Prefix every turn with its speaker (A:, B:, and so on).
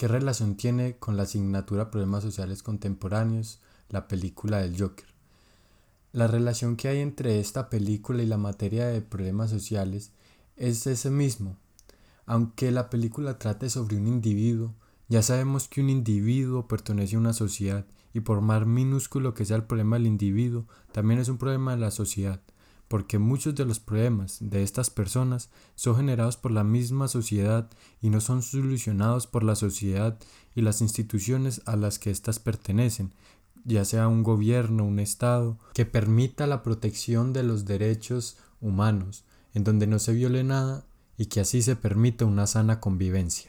A: ¿Qué relación tiene con la asignatura Problemas Sociales Contemporáneos la película del Joker? La relación que hay entre esta película y la materia de problemas sociales es ese mismo. Aunque la película trate sobre un individuo, ya sabemos que un individuo pertenece a una sociedad y por más minúsculo que sea el problema del individuo, también es un problema de la sociedad, porque muchos de los problemas de estas personas son generados por la misma sociedad y no son solucionados por la sociedad y las instituciones a las que éstas pertenecen, ya sea un gobierno, un Estado, que permita la protección de los derechos humanos, en donde no se viole nada y que así se permita una sana convivencia.